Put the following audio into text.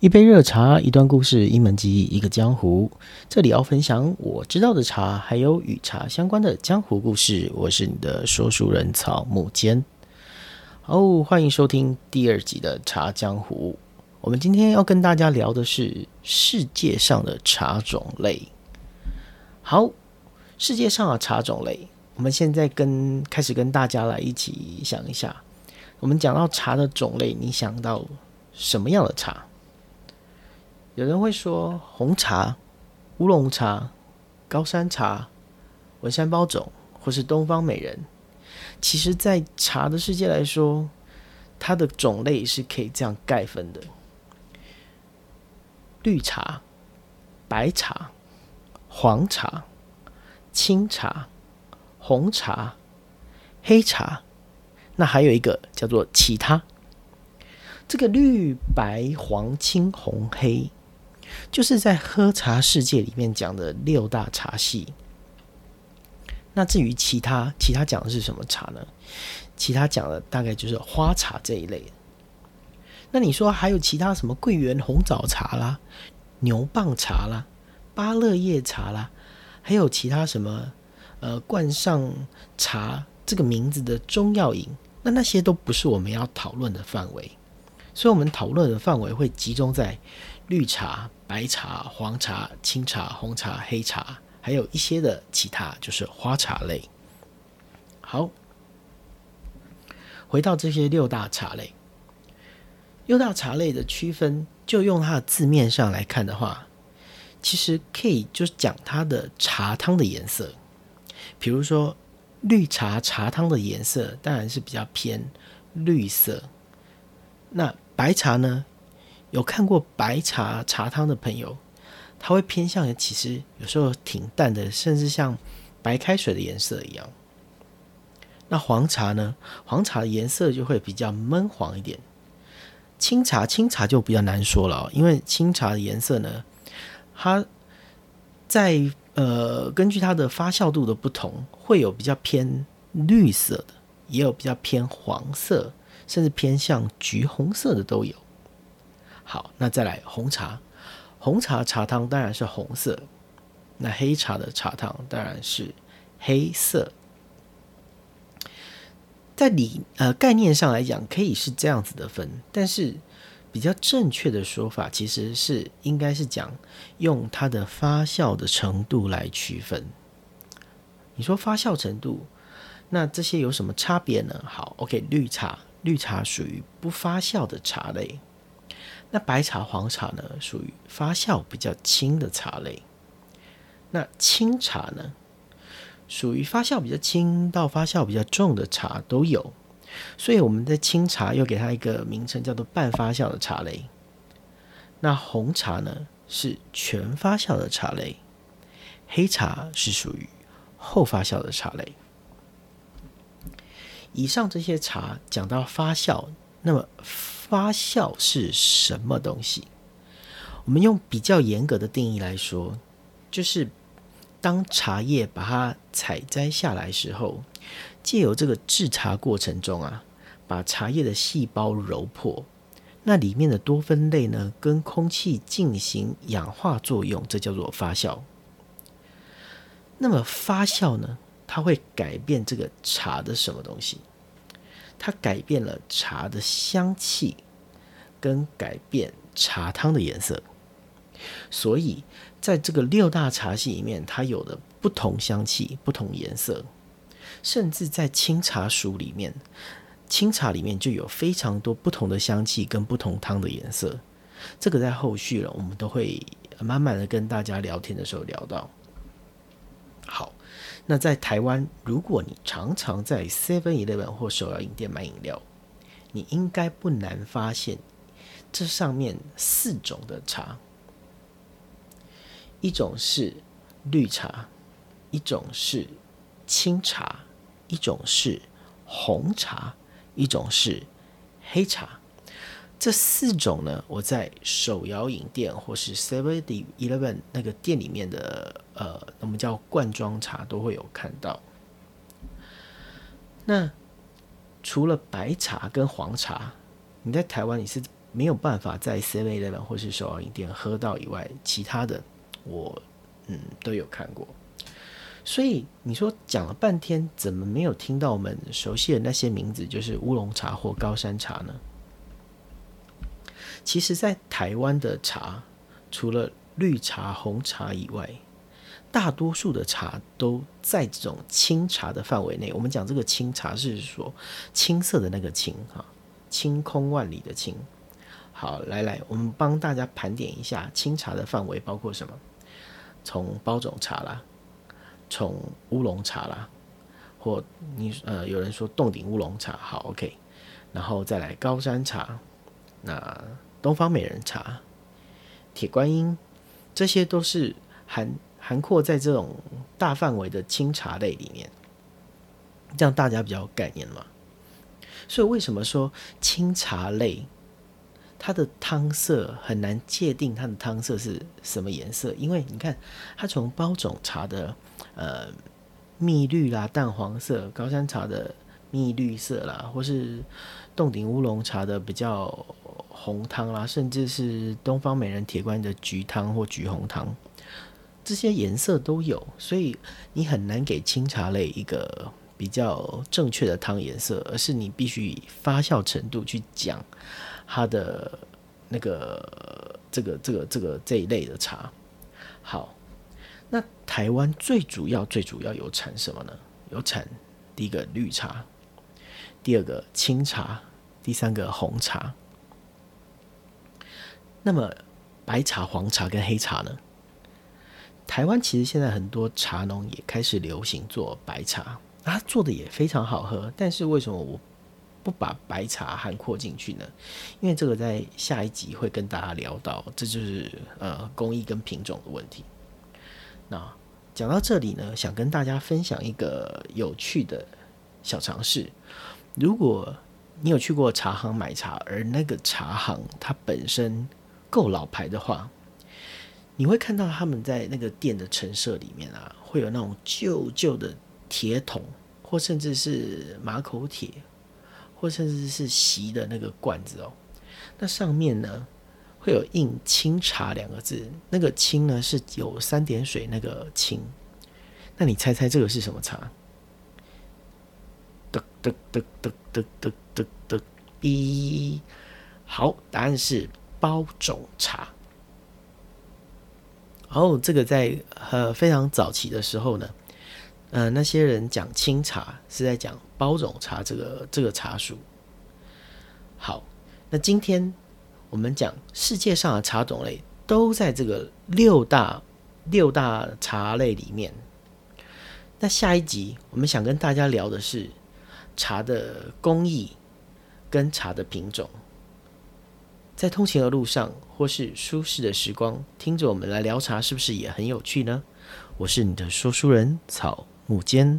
一杯热茶，一段故事，一门技艺，一个江湖。这里要分享我知道的茶，还有与茶相关的江湖故事。我是你的说书人草木间。好，欢迎收听第二集的《茶江湖》。我们今天要跟大家聊的是世界上的茶种类。好，世界上的茶种类，我们现在跟开始跟大家来一起想一下。我们讲到茶的种类，你想到什么样的茶？有人会说红茶、乌龙茶、高山茶、文山包种，或是东方美人。其实，在茶的世界来说，它的种类是可以这样概分的：绿茶、白茶、黄茶、青茶、红茶、黑茶。那还有一个叫做其他。这个绿、白、黄、青、红、黑。就是在喝茶世界里面讲的六大茶系。那至于其他，其他讲的是什么茶呢？其他讲的大概就是花茶这一类。那你说还有其他什么桂圆红枣茶啦、牛蒡茶啦、芭乐叶茶啦，还有其他什么呃冠上茶这个名字的中药饮？那那些都不是我们要讨论的范围。所以，我们讨论的范围会集中在绿茶。白茶、黄茶、青茶、红茶、黑茶，还有一些的其他，就是花茶类。好，回到这些六大茶类，六大茶类的区分，就用它的字面上来看的话，其实可以就是讲它的茶汤的颜色。比如说，绿茶茶汤的颜色当然是比较偏绿色。那白茶呢？有看过白茶茶汤的朋友，它会偏向于其实有时候挺淡的，甚至像白开水的颜色一样。那黄茶呢？黄茶的颜色就会比较闷黄一点。清茶，清茶就比较难说了，因为清茶的颜色呢，它在呃根据它的发酵度的不同，会有比较偏绿色的，也有比较偏黄色，甚至偏向橘红色的都有。好，那再来红茶，红茶茶汤当然是红色，那黑茶的茶汤当然是黑色。在理呃概念上来讲，可以是这样子的分，但是比较正确的说法其实是应该是讲用它的发酵的程度来区分。你说发酵程度，那这些有什么差别呢？好，OK，绿茶，绿茶属于不发酵的茶类。那白茶、黄茶呢，属于发酵比较轻的茶类。那清茶呢，属于发酵比较轻到发酵比较重的茶都有。所以我们的清茶又给它一个名称，叫做半发酵的茶类。那红茶呢，是全发酵的茶类。黑茶是属于后发酵的茶类。以上这些茶讲到发酵，那么。发酵是什么东西？我们用比较严格的定义来说，就是当茶叶把它采摘下来时候，借由这个制茶过程中啊，把茶叶的细胞揉破，那里面的多酚类呢，跟空气进行氧化作用，这叫做发酵。那么发酵呢，它会改变这个茶的什么东西？它改变了茶的香气，跟改变茶汤的颜色，所以在这个六大茶系里面，它有的不同香气、不同颜色，甚至在清茶属里面，清茶里面就有非常多不同的香气跟不同汤的颜色。这个在后续了，我们都会慢慢的跟大家聊天的时候聊到。好。那在台湾，如果你常常在 Seven Eleven 或手摇饮店买饮料，你应该不难发现，这上面四种的茶，一种是绿茶，一种是清茶，一种是红茶，一种是黑茶。这四种呢，我在手摇饮店或是 Seven Eleven 那个店里面的呃，我们叫罐装茶都会有看到。那除了白茶跟黄茶，你在台湾你是没有办法在 Seven Eleven 或是手摇饮店喝到以外，其他的我嗯都有看过。所以你说讲了半天，怎么没有听到我们熟悉的那些名字，就是乌龙茶或高山茶呢？其实，在台湾的茶，除了绿茶、红茶以外，大多数的茶都在这种清茶的范围内。我们讲这个清茶是说青色的那个青哈，清空万里的清。好，来来，我们帮大家盘点一下清茶的范围包括什么？从包种茶啦，从乌龙茶啦，或你呃有人说洞顶乌龙茶，好 OK，然后再来高山茶，那东方美人茶、铁观音，这些都是含。涵括在这种大范围的清茶类里面，这样大家比较有概念嘛。所以为什么说清茶类它的汤色很难界定它的汤色是什么颜色？因为你看它从包种茶的呃蜜绿啦、淡黄色，高山茶的蜜绿色啦，或是洞顶乌龙茶的比较红汤啦，甚至是东方美人铁观的橘汤或橘红汤。这些颜色都有，所以你很难给清茶类一个比较正确的汤颜色，而是你必须以发酵程度去讲它的那个这个这个这个这一类的茶。好，那台湾最主要最主要有产什么呢？有产第一个绿茶，第二个清茶，第三个红茶。那么白茶、黄茶跟黑茶呢？台湾其实现在很多茶农也开始流行做白茶，啊，做的也非常好喝。但是为什么我不把白茶涵括进去呢？因为这个在下一集会跟大家聊到，这就是呃工艺跟品种的问题。那讲到这里呢，想跟大家分享一个有趣的小尝试。如果你有去过茶行买茶，而那个茶行它本身够老牌的话。你会看到他们在那个店的陈设里面啊，会有那种旧旧的铁桶，或甚至是马口铁，或甚至是锡的那个罐子哦。那上面呢会有印“清茶”两个字，那个“清”呢是有三点水那个“清”。那你猜猜这个是什么茶？得得得得得得得得一。好，答案是包种茶。然后这个在呃非常早期的时候呢，呃那些人讲清茶是在讲包种茶这个这个茶属。好，那今天我们讲世界上的茶种类都在这个六大六大茶类里面。那下一集我们想跟大家聊的是茶的工艺跟茶的品种。在通勤的路上，或是舒适的时光，听着我们来聊茶，是不是也很有趣呢？我是你的说书人草母尖